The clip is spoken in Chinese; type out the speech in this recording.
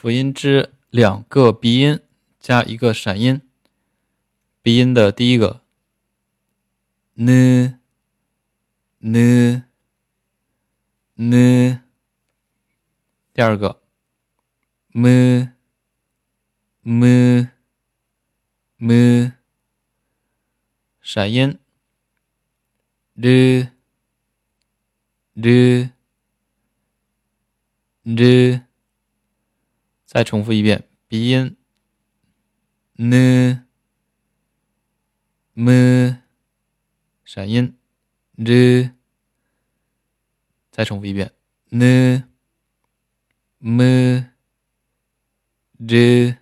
辅音之两个鼻音加一个闪音。鼻音的第一个 n n n，第二个 m m m，闪音 r r r。再重复一遍，鼻音 n m，闪音 r。再重复一遍，n m r。